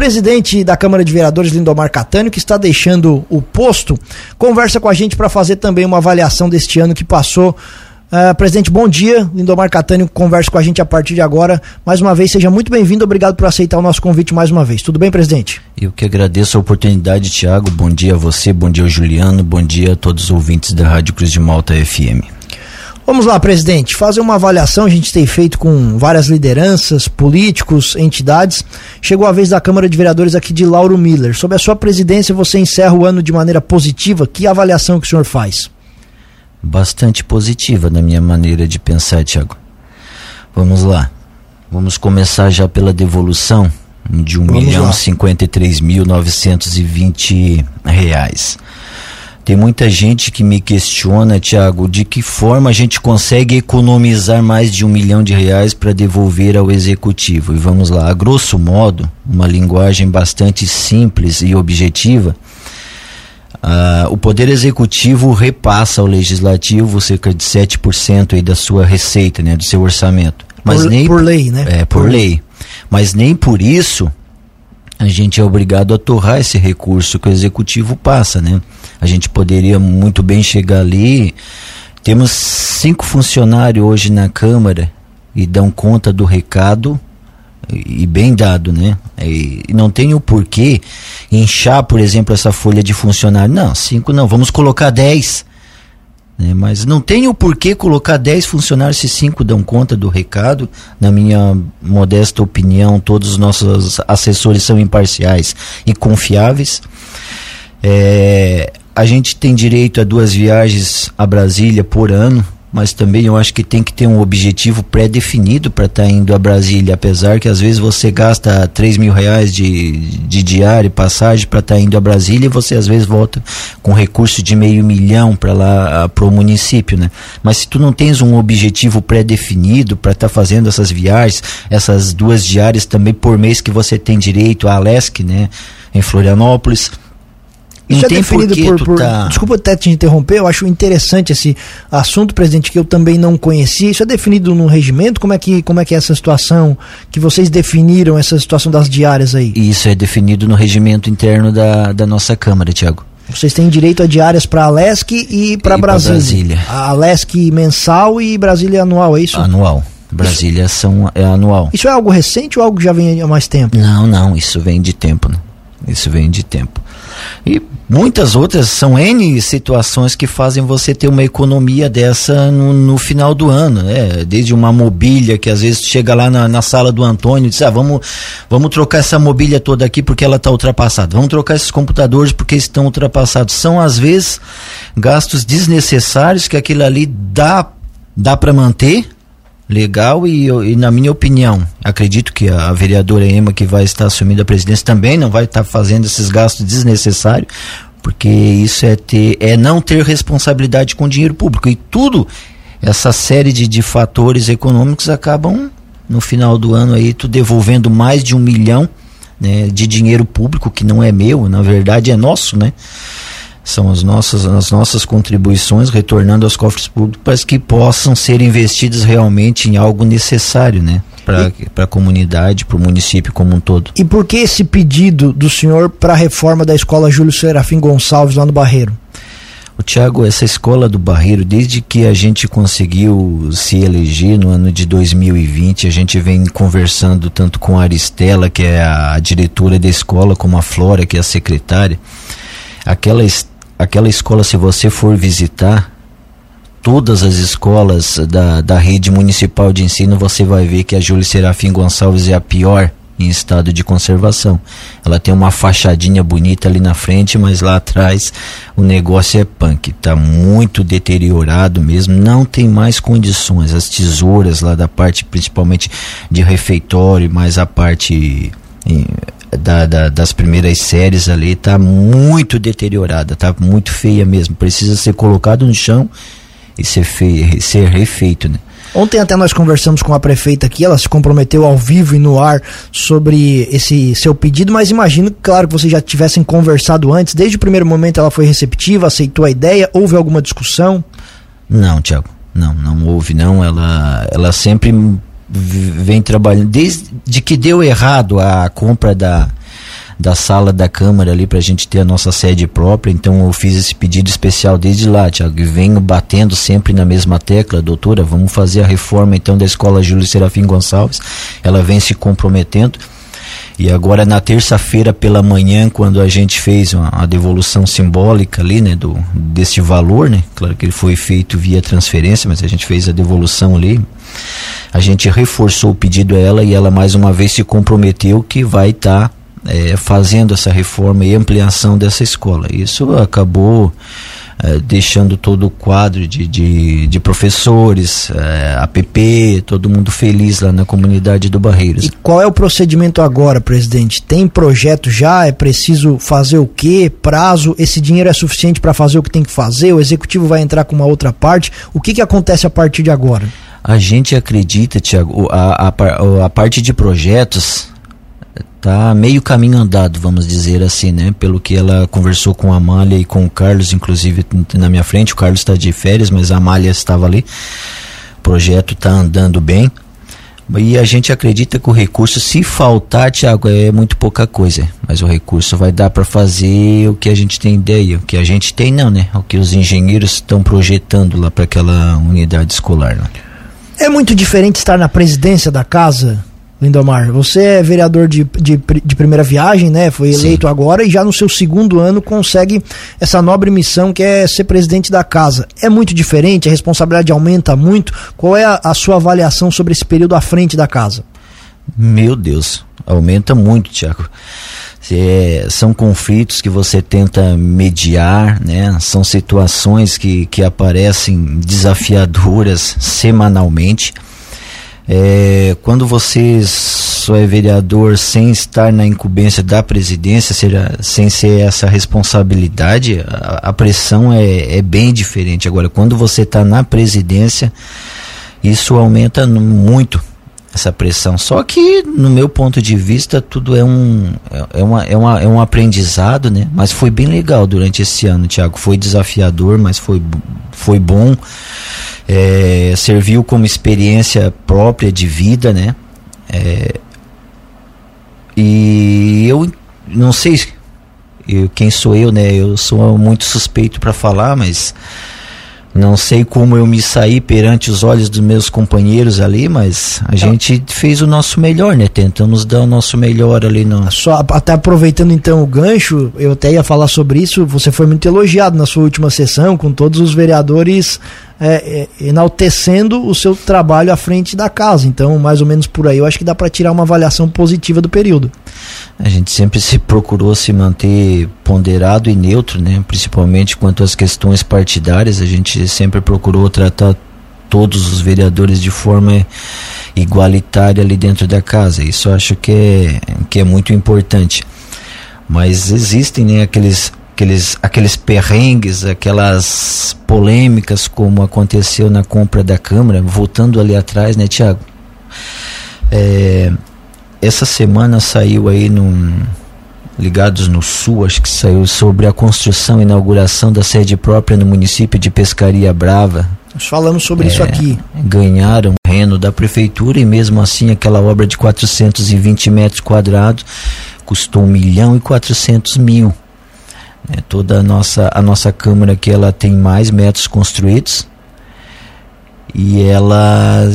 presidente da Câmara de Vereadores, Lindomar Catânio, que está deixando o posto, conversa com a gente para fazer também uma avaliação deste ano que passou. Uh, presidente, bom dia. Lindomar Catânio conversa com a gente a partir de agora. Mais uma vez, seja muito bem-vindo. Obrigado por aceitar o nosso convite mais uma vez. Tudo bem, presidente? Eu que agradeço a oportunidade, Tiago. Bom dia a você, bom dia ao Juliano, bom dia a todos os ouvintes da Rádio Cruz de Malta FM. Vamos lá, presidente, fazer uma avaliação. A gente tem feito com várias lideranças, políticos, entidades. Chegou a vez da Câmara de Vereadores aqui de Lauro Miller. Sob a sua presidência, você encerra o ano de maneira positiva. Que avaliação que o senhor faz? Bastante positiva na minha maneira de pensar, Tiago. Vamos lá. Vamos começar já pela devolução de um milhão cinquenta e três mil novecentos e vinte reais. Tem muita gente que me questiona, Tiago, de que forma a gente consegue economizar mais de um milhão de reais para devolver ao executivo. E vamos lá, a grosso modo, uma linguagem bastante simples e objetiva. Uh, o Poder Executivo repassa ao Legislativo cerca de 7% aí da sua receita, né, do seu orçamento. Mas por, nem por lei, né? É, por, por lei. Mas nem por isso a gente é obrigado a torrar esse recurso que o Executivo passa, né? A gente poderia muito bem chegar ali. Temos cinco funcionários hoje na Câmara e dão conta do recado e bem dado, né? E não tem o porquê inchar, por exemplo, essa folha de funcionário. Não, cinco não, vamos colocar dez. Né? Mas não tem o porquê colocar dez funcionários se cinco dão conta do recado. Na minha modesta opinião, todos os nossos assessores são imparciais e confiáveis. É, a gente tem direito a duas viagens a Brasília por ano, mas também eu acho que tem que ter um objetivo pré-definido para estar tá indo a Brasília, apesar que às vezes você gasta 3 mil reais de, de diário, passagem para estar tá indo a Brasília e você às vezes volta com recurso de meio milhão para lá para o município, né? Mas se tu não tens um objetivo pré-definido para estar tá fazendo essas viagens, essas duas diárias também por mês que você tem direito a Alesc, né? Em Florianópolis, isso não é definido por, por tá... Desculpa até te interromper, eu acho interessante esse assunto, presidente, que eu também não conhecia. Isso é definido no regimento? Como é que, como é, que é essa situação que vocês definiram, essa situação das diárias aí? Isso é definido no regimento interno da, da nossa Câmara, Tiago. Vocês têm direito a diárias para a Lesc e para Brasília. Brasília. A Lesc mensal e Brasília anual, é isso? Anual. Brasília isso, são, é anual. Isso é algo recente ou algo que já vem há mais tempo? Não, não, isso vem de tempo. Né? Isso vem de tempo. E muitas outras são N situações que fazem você ter uma economia dessa no, no final do ano, né? Desde uma mobília que às vezes chega lá na, na sala do Antônio e diz, ah, vamos, vamos trocar essa mobília toda aqui porque ela está ultrapassada. Vamos trocar esses computadores porque estão ultrapassados. São às vezes gastos desnecessários que aquilo ali dá, dá para manter, legal e, e, na minha opinião, acredito que a, vereadora Ema que vai estar assumindo a presidência também não vai estar fazendo esses gastos desnecessários, porque isso é ter é não ter responsabilidade com dinheiro público e tudo essa série de, de fatores econômicos acabam no final do ano aí tu devolvendo mais de um milhão né, de dinheiro público que não é meu, na verdade é nosso, né? São as nossas, as nossas contribuições retornando aos cofres públicos para que possam ser investidas realmente em algo necessário, né? Para a comunidade, para o município como um todo. E por que esse pedido do senhor para a reforma da escola Júlio Serafim Gonçalves lá no Barreiro? O Tiago, essa escola do Barreiro, desde que a gente conseguiu se eleger no ano de 2020, a gente vem conversando tanto com a Aristela, que é a diretora da escola, como a Flora, que é a secretária. Aquela aquela escola, se você for visitar, todas as escolas da, da rede municipal de ensino, você vai ver que a Júlia Serafim Gonçalves é a pior em estado de conservação. Ela tem uma fachadinha bonita ali na frente, mas lá atrás o negócio é punk. Está muito deteriorado mesmo, não tem mais condições. As tesouras lá da parte, principalmente de refeitório, mais a parte da, da, das primeiras séries ali tá muito deteriorada, tá muito feia mesmo. Precisa ser colocado no chão e ser, feio, ser refeito, né? Ontem até nós conversamos com a prefeita aqui, ela se comprometeu ao vivo e no ar sobre esse seu pedido, mas imagino, claro, que vocês já tivessem conversado antes, desde o primeiro momento ela foi receptiva, aceitou a ideia, houve alguma discussão? Não, Tiago, não, não houve não, ela, ela sempre vem trabalhando desde que deu errado a compra da da sala da Câmara ali para a gente ter a nossa sede própria. Então eu fiz esse pedido especial desde lá, Tiago, e venho batendo sempre na mesma tecla, doutora, vamos fazer a reforma então da Escola Júlio Serafim Gonçalves. Ela vem se comprometendo. E agora na terça-feira pela manhã, quando a gente fez uma, a devolução simbólica ali, né, do desse valor, né? Claro que ele foi feito via transferência, mas a gente fez a devolução ali. A gente reforçou o pedido a ela e ela mais uma vez se comprometeu que vai estar tá, é, fazendo essa reforma e ampliação dessa escola. Isso acabou é, deixando todo o quadro de, de, de professores, é, APP, todo mundo feliz lá na comunidade do Barreiros. E qual é o procedimento agora, presidente? Tem projeto já? É preciso fazer o quê? Prazo? Esse dinheiro é suficiente para fazer o que tem que fazer? O executivo vai entrar com uma outra parte? O que, que acontece a partir de agora? A gente acredita, Tiago, a, a, a parte de projetos tá meio caminho andado, vamos dizer assim, né? Pelo que ela conversou com a Amália e com o Carlos, inclusive na minha frente. O Carlos está de férias, mas a Amália estava ali. O projeto está andando bem. E a gente acredita que o recurso, se faltar, Tiago, é muito pouca coisa. Mas o recurso vai dar para fazer o que a gente tem ideia. O que a gente tem, não, né? O que os engenheiros estão projetando lá para aquela unidade escolar. Né? É muito diferente estar na presidência da casa Lindomar, você é vereador de, de, de, primeira viagem, né? Foi eleito Sim. agora e já no seu segundo ano consegue essa nobre missão que é ser presidente da casa. É muito diferente, a responsabilidade aumenta muito. Qual é a, a sua avaliação sobre esse período à frente da casa? Meu Deus, aumenta muito, Tiago. É, são conflitos que você tenta mediar, né? São situações que, que aparecem desafiadoras semanalmente é, quando você só é vereador sem estar na incumbência da presidência, sem ser essa responsabilidade, a, a pressão é, é, bem diferente. Agora, quando você está na presidência, isso aumenta muito essa pressão. Só que, no meu ponto de vista, tudo é um, é, uma, é, uma, é um aprendizado, né? Mas foi bem legal durante esse ano, Tiago. Foi desafiador, mas foi, foi bom é, serviu como experiência própria de vida, né? É, e eu não sei eu, quem sou eu, né? Eu sou muito suspeito para falar, mas não sei como eu me saí perante os olhos dos meus companheiros ali, mas a então, gente fez o nosso melhor, né? Tentamos dar o nosso melhor ali no. Só até aproveitando então o gancho, eu até ia falar sobre isso. Você foi muito elogiado na sua última sessão, com todos os vereadores é, é, enaltecendo o seu trabalho à frente da casa. Então, mais ou menos por aí, eu acho que dá para tirar uma avaliação positiva do período. A gente sempre se procurou se manter ponderado e neutro, né? principalmente quanto às questões partidárias. A gente sempre procurou tratar todos os vereadores de forma igualitária ali dentro da casa. Isso eu acho que é, que é muito importante. Mas existem né, aqueles aqueles, aqueles perrengues, aquelas polêmicas como aconteceu na compra da Câmara, voltando ali atrás, né, Tiago? É, essa semana saiu aí num Ligados no Sul, acho que saiu sobre a construção e inauguração da sede própria no município de Pescaria Brava. Nós falamos sobre é, isso aqui. Ganharam reno da prefeitura e mesmo assim aquela obra de 420 metros quadrados custou 1 milhão e 400 mil. É, toda a nossa, a nossa Câmara que ela tem mais metros construídos e ela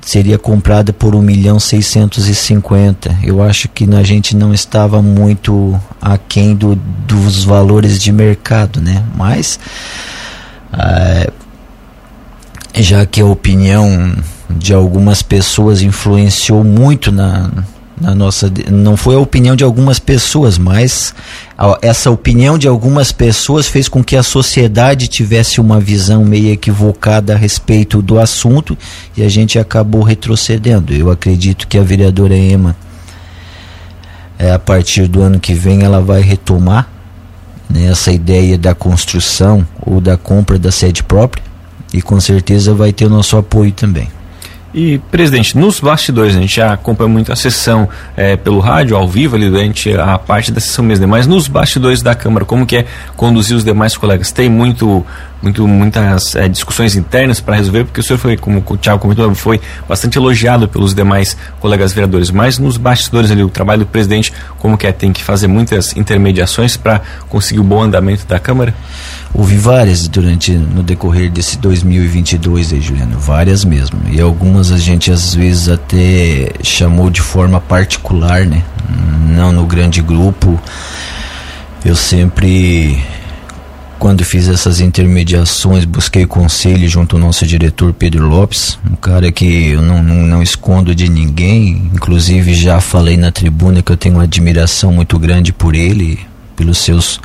seria comprada por 1 milhão 650. Eu acho que a gente não estava muito aquém do, dos valores de mercado, né? Mas é, já que a opinião de algumas pessoas influenciou muito na, na nossa não foi a opinião de algumas pessoas, mas a, essa opinião de algumas pessoas fez com que a sociedade tivesse uma visão meio equivocada a respeito do assunto e a gente acabou retrocedendo. Eu acredito que a vereadora Ema é, a partir do ano que vem ela vai retomar né, essa ideia da construção ou da compra da sede própria e com certeza vai ter o nosso apoio também. E, presidente, nos bastidores, a gente já acompanha muito a sessão é, pelo rádio, ao vivo, ali durante a parte da sessão mesmo, mas nos bastidores da Câmara, como que é conduzir os demais colegas? Tem muito muito, muitas é, discussões internas para resolver, porque o senhor foi, como o Thiago comentou, foi bastante elogiado pelos demais colegas vereadores, mas nos bastidores ali, o trabalho do presidente, como que é, tem que fazer muitas intermediações para conseguir o bom andamento da Câmara? Houve várias durante, no decorrer desse 2022 aí, Juliano, várias mesmo, e algumas a gente às vezes até chamou de forma particular, né, não no grande grupo, eu sempre quando fiz essas intermediações, busquei conselho junto ao nosso diretor Pedro Lopes, um cara que eu não, não, não, escondo de ninguém, inclusive já falei na tribuna que eu tenho uma admiração muito grande por ele, pelos seus.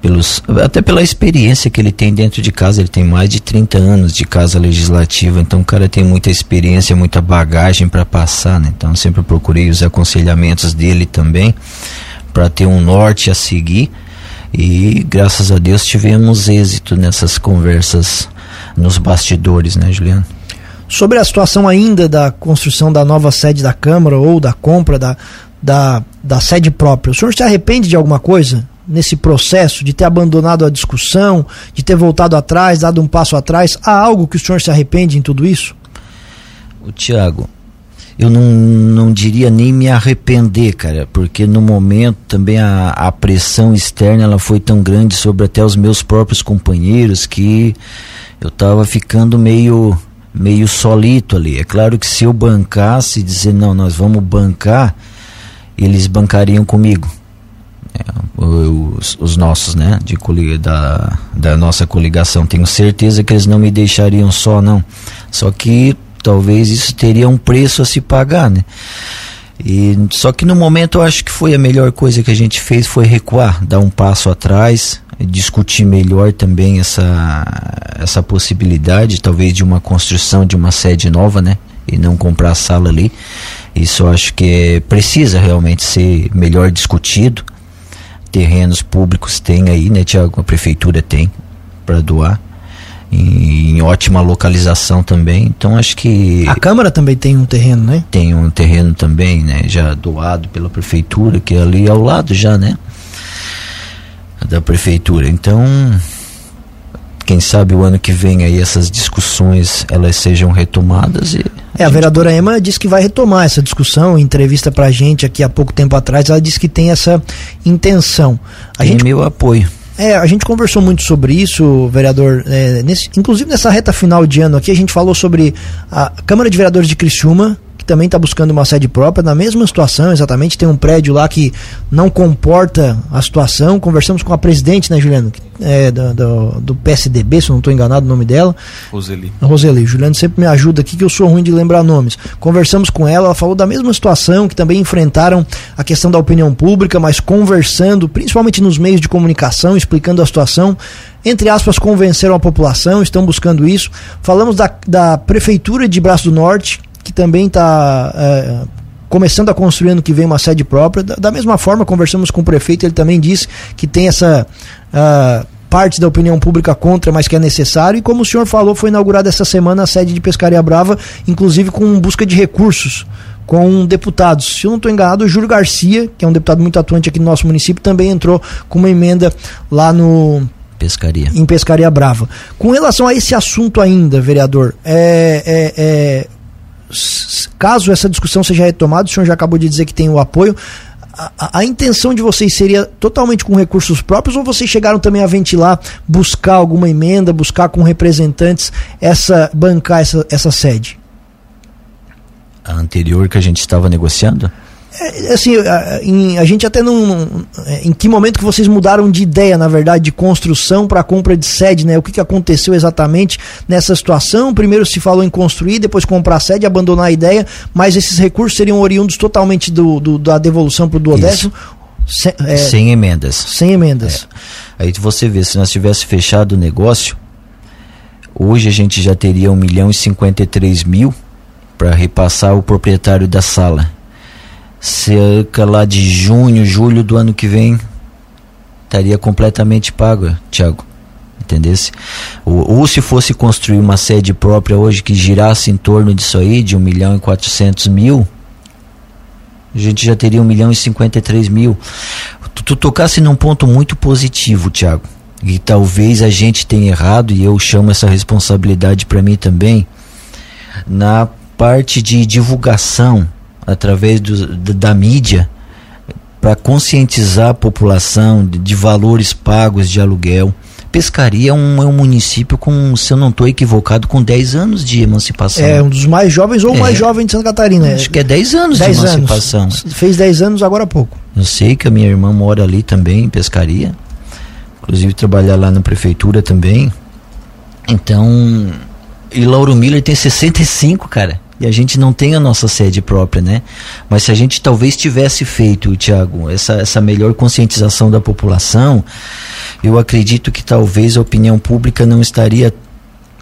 Pelos, até pela experiência que ele tem dentro de casa, ele tem mais de 30 anos de casa legislativa, então o cara tem muita experiência, muita bagagem para passar, né? Então sempre procurei os aconselhamentos dele também para ter um norte a seguir e graças a Deus tivemos êxito nessas conversas nos bastidores, né, Juliano? Sobre a situação ainda da construção da nova sede da Câmara ou da compra da, da, da sede própria, o senhor se arrepende de alguma coisa nesse processo de ter abandonado a discussão, de ter voltado atrás, dado um passo atrás? Há algo que o senhor se arrepende em tudo isso? O Tiago, eu não, não diria nem me arrepender, cara, porque no momento também a, a pressão externa ela foi tão grande sobre até os meus próprios companheiros que eu tava ficando meio meio solito ali. É claro que se eu bancasse dizer não, nós vamos bancar, eles bancariam comigo. É, os, os, nossos, né, de da, da nossa coligação. Tenho certeza que eles não me deixariam só, não. Só que talvez isso teria um preço a se pagar, né? E, só que no momento eu acho que foi a melhor coisa que a gente fez foi recuar, dar um passo atrás, discutir melhor também essa, essa possibilidade, talvez de uma construção de uma sede nova, né? E não comprar a sala ali. Isso eu acho que é, precisa realmente ser melhor discutido. Terrenos públicos tem aí, né, Tiago? A prefeitura tem para doar em, em, ótima localização também. Então acho que a Câmara também tem um terreno, né? Tem um terreno também, né? Já doado pela prefeitura, que é ali ao lado já, né? Da prefeitura. Então quem sabe o ano que vem aí essas discussões elas sejam retomadas e é, a vereadora Ema disse que vai retomar essa discussão, em entrevista pra gente aqui há pouco tempo atrás, ela disse que tem essa intenção. A tem gente... meu apoio. É, a gente conversou muito sobre isso, vereador. É, nesse, inclusive nessa reta final de ano aqui, a gente falou sobre a Câmara de Vereadores de Criciúma, também está buscando uma sede própria, na mesma situação, exatamente. Tem um prédio lá que não comporta a situação. Conversamos com a presidente, né, Juliano? É, do, do, do PSDB, se eu não estou enganado o nome dela. Roseli. Roseli. Juliano sempre me ajuda aqui, que eu sou ruim de lembrar nomes. Conversamos com ela, ela falou da mesma situação, que também enfrentaram a questão da opinião pública, mas conversando, principalmente nos meios de comunicação, explicando a situação entre aspas, convenceram a população, estão buscando isso. Falamos da, da Prefeitura de Braço do Norte, que também está é, começando a construir ano que vem uma sede própria. Da, da, mesma forma, conversamos com o prefeito, ele também disse que tem essa uh, parte da opinião pública contra, mas que é necessário. E como o senhor falou, foi inaugurada essa semana a sede de Pescaria Brava, inclusive com busca de recursos com deputados. Se eu não estou enganado, o Júlio Garcia, que é um deputado muito atuante aqui no nosso município, também entrou com uma emenda lá no Pescaria. Em Pescaria Brava. Com relação a esse assunto ainda, vereador, é, é, é, caso essa discussão seja retomada, o senhor já acabou de dizer que tem o apoio. A, a, intenção de vocês seria totalmente com recursos próprios ou vocês chegaram também a ventilar, buscar alguma emenda, buscar com representantes essa bancar essa, essa sede? A anterior que a gente estava negociando? É, assim, a, em, a gente até não. É, em que momento que vocês mudaram de ideia, na verdade, de construção para compra de sede, né? O que, que aconteceu exatamente nessa situação? Primeiro se falou em construir, depois comprar a sede, abandonar a ideia, mas esses recursos seriam oriundos totalmente do, do da devolução para o duodécimo? Sem, é, sem emendas. Sem emendas. É. Aí você vê, se nós tivesse fechado o negócio, hoje a gente já teria 1 milhão e 53 mil para repassar o proprietário da sala cerca lá de junho, julho do ano que vem, estaria completamente pago, Tiago. Entendesse? Ou, ou, se fosse construir uma sede própria hoje que girasse em torno disso aí, de 1 milhão e 400 mil, a gente já teria 1 milhão e 53 mil. Tu, tu tocasse num ponto muito positivo, Tiago. e talvez a gente tenha errado e eu chamo essa responsabilidade para mim também na parte de divulgação através do, da mídia para conscientizar a população de, de, valores pagos de aluguel. Pescaria é um, é um município com, se eu não estou equivocado, com 10 anos de emancipação. É um dos mais jovens ou é, mais jovem de Santa Catarina. Acho que é 10 anos 10 de emancipação. Anos. Fez 10 anos agora há pouco. Eu sei que a minha irmã mora ali também, em pescaria. Inclusive trabalhar lá na prefeitura também. Então, e Lauro Miller tem 65, cara e a gente não tem a nossa sede própria, né? Mas se a gente talvez tivesse feito, Tiago, essa, essa melhor conscientização da população, eu acredito que talvez a opinião pública não estaria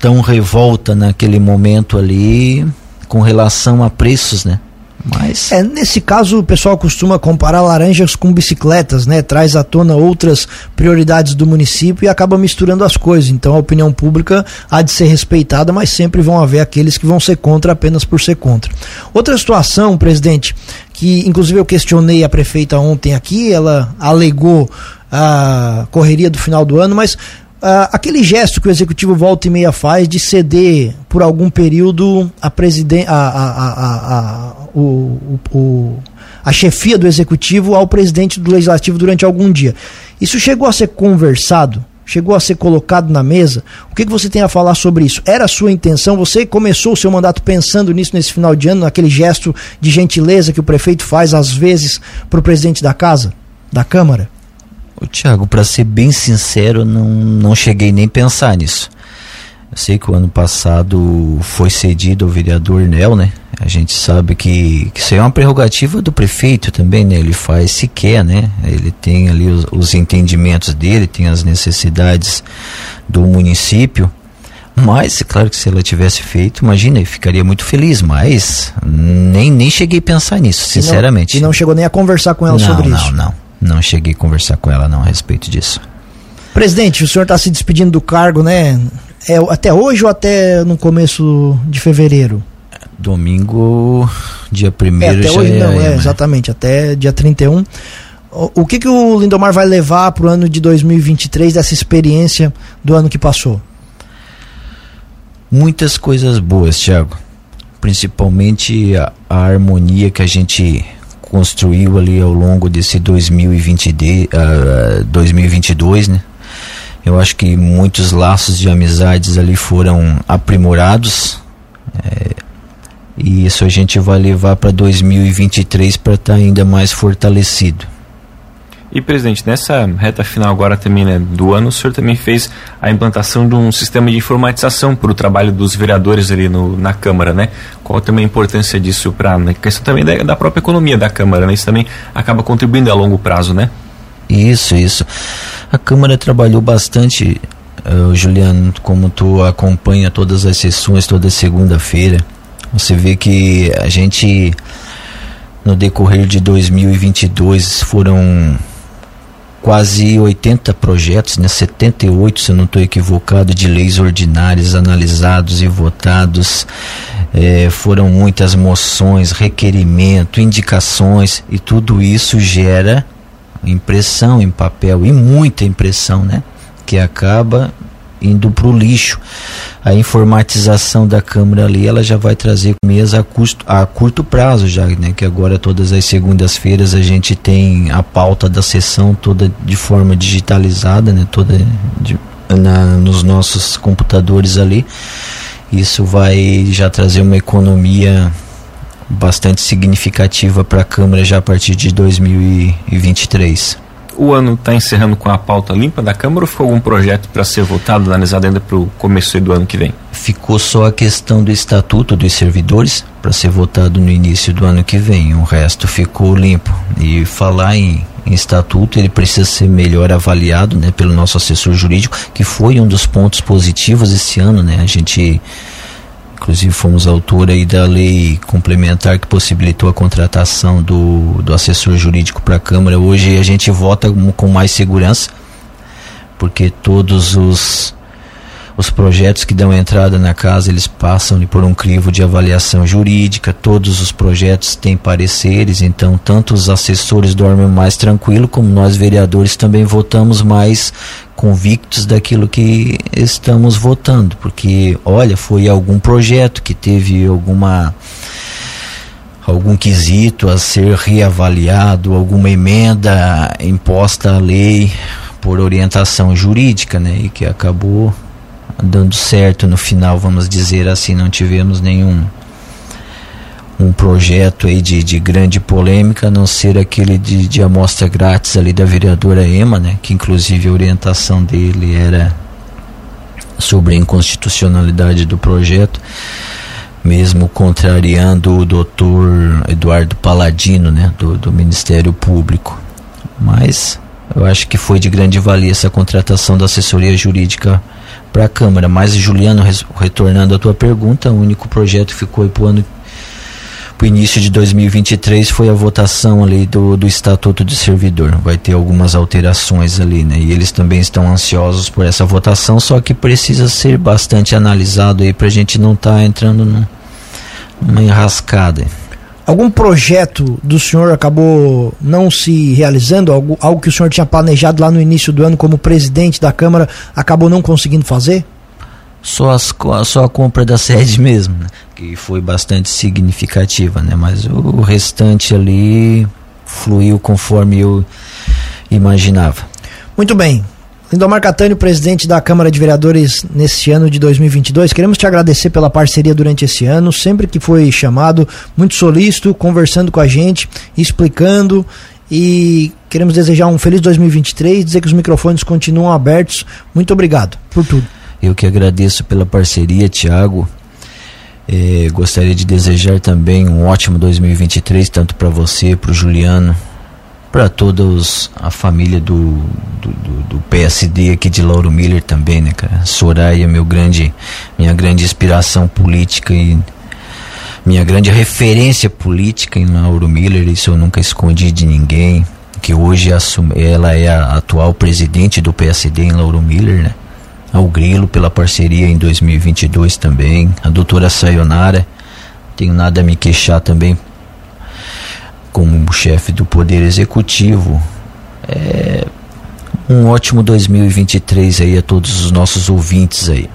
tão revolta naquele momento ali com relação a preços, né? Mas... É, nesse caso, o pessoal costuma comparar laranjas com bicicletas, né? Traz à tona outras prioridades do município e acaba misturando as coisas. Então a opinião pública há de ser respeitada, mas sempre vão haver aqueles que vão ser contra apenas por ser contra. Outra situação, presidente, que inclusive eu questionei a prefeita ontem aqui, ela alegou a correria do final do ano, mas Uh, aquele gesto que o executivo volta e meia faz de ceder por algum período a, presidente, a, a, a, o, o, a chefia do executivo ao presidente do legislativo durante algum dia. Isso chegou a ser conversado? Chegou a ser colocado na mesa? O que, que você tem a falar sobre isso? Era a sua intenção? Você começou o seu mandato pensando nisso nesse final de ano, naquele gesto de gentileza que o prefeito faz às vezes para o presidente da casa, da Câmara? Ô, Tiago, para ser bem sincero, não, não cheguei nem a pensar nisso. Eu sei que o ano passado foi cedido ao vereador Nel, né? A gente sabe que, que isso é uma prerrogativa do prefeito também, né? Ele faz se quer, né? Ele tem ali os, os entendimentos dele, tem as necessidades do município. Mas, claro que se ela tivesse feito, imagina, eu ficaria muito feliz, mas nem, nem cheguei a pensar nisso, sinceramente. E não, e não chegou nem a conversar com ela não, sobre não, isso? Não, não. Não cheguei a conversar com ela não a respeito disso. Presidente, o senhor está se despedindo do cargo, né? É, até hoje ou até no começo de fevereiro? Domingo, dia 1 é, Até hoje é, não, é, é, exatamente, até dia 31. O, o que, que o Lindomar vai levar para o ano de 2023 dessa experiência do ano que passou? Muitas coisas boas, Thiago. Principalmente a, a harmonia que a gente construiu ali ao longo desse 2020 de, uh, 2022, né? Eu acho que muitos laços de amizades ali foram aprimorados. É, e isso a gente vai levar para 2023 para estar tá ainda mais fortalecido. E, presidente, nessa reta final agora também né, do ano, o senhor também fez a implantação de um sistema de informatização para o trabalho dos vereadores ali no, na Câmara, né? Qual também a importância disso para a né, questão também da, da, própria economia da Câmara, né? Isso também acaba contribuindo a longo prazo, né? Isso, isso. A Câmara trabalhou bastante, uh, Juliano, como tu acompanha todas as sessões toda segunda-feira. Você vê que a gente no decorrer de 2022 foram quase 80 projetos, né, 78, se eu não estou equivocado, de leis ordinárias analisados e votados. É, foram muitas moções, requerimento, indicações e tudo isso gera impressão em papel e muita impressão, né? Que acaba indo para o lixo. A informatização da Câmara ali, ela já vai trazer mesa a, custo, a curto prazo já, né? Que agora todas as segundas-feiras a gente tem a pauta da sessão toda de forma digitalizada, né? Toda de, na, nos nossos computadores ali. Isso vai já trazer uma economia bastante significativa para a Câmara já a partir de 2023 o ano está encerrando com a pauta limpa da Câmara ou ficou algum projeto para ser votado, analisado ainda para o começo do ano que vem? Ficou só a questão do Estatuto dos Servidores para ser votado no início do ano que vem. O resto ficou limpo. E falar em, em estatuto, ele precisa ser melhor avaliado né, pelo nosso assessor jurídico, que foi um dos pontos positivos esse ano. Né? A gente Inclusive fomos autor aí da lei complementar que possibilitou a contratação do, do assessor jurídico para a Câmara. Hoje a gente vota com mais segurança, porque todos os, os projetos que dão entrada na casa, eles passam por um crivo de avaliação jurídica, todos os projetos têm pareceres, então tanto os assessores dormem mais tranquilo, como nós vereadores também votamos mais convictos daquilo que estamos votando, porque olha, foi algum projeto que teve alguma algum quesito a ser reavaliado, alguma emenda imposta à lei por orientação jurídica, né, e que acabou dando certo no final, vamos dizer assim, não tivemos nenhum um projeto aí de, de grande polêmica, a não ser aquele de, de amostra grátis ali da vereadora Ema, né, que inclusive a orientação dele era sobre a inconstitucionalidade do projeto, mesmo contrariando o doutor Eduardo Paladino, né, do, do Ministério Público. Mas eu acho que foi de grande valia essa contratação da assessoria jurídica para a Câmara. Mas, Juliano, retornando à tua pergunta, o único projeto que ficou para o ano o início de 2023 foi a votação ali do, do Estatuto de Servidor. Vai ter algumas alterações ali, né? E eles também estão ansiosos por essa votação, só que precisa ser bastante analisado aí para a gente não estar tá entrando num, numa enrascada. Algum projeto do senhor acabou não se realizando? Algo, algo que o senhor tinha planejado lá no início do ano como presidente da Câmara acabou não conseguindo fazer? Só, as, só a compra da sede mesmo, né? que foi bastante significativa, né? mas o restante ali fluiu conforme eu imaginava. Muito bem, Lindomar Catânio, presidente da Câmara de Vereadores nesse ano de 2022, queremos te agradecer pela parceria durante esse ano, sempre que foi chamado, muito solícito, conversando com a gente, explicando e queremos desejar um feliz 2023, dizer que os microfones continuam abertos. Muito obrigado por tudo. Eu que agradeço pela parceria, Tiago. É, gostaria de desejar também um ótimo 2023, tanto para você, para o Juliano, para todos a família do, do, do, PSD aqui de Lauro Miller também, né, cara? Soraya, meu grande, minha grande inspiração política e minha grande referência política em Lauro Miller, isso eu nunca escondi de ninguém, que hoje assume, ela é a atual presidente do PSD em Lauro Miller, né? Ao Grilo pela parceria em 2022 também, a doutora Sayonara, tenho nada a me queixar também como chefe do Poder Executivo. É um ótimo 2023 aí a todos os nossos ouvintes aí.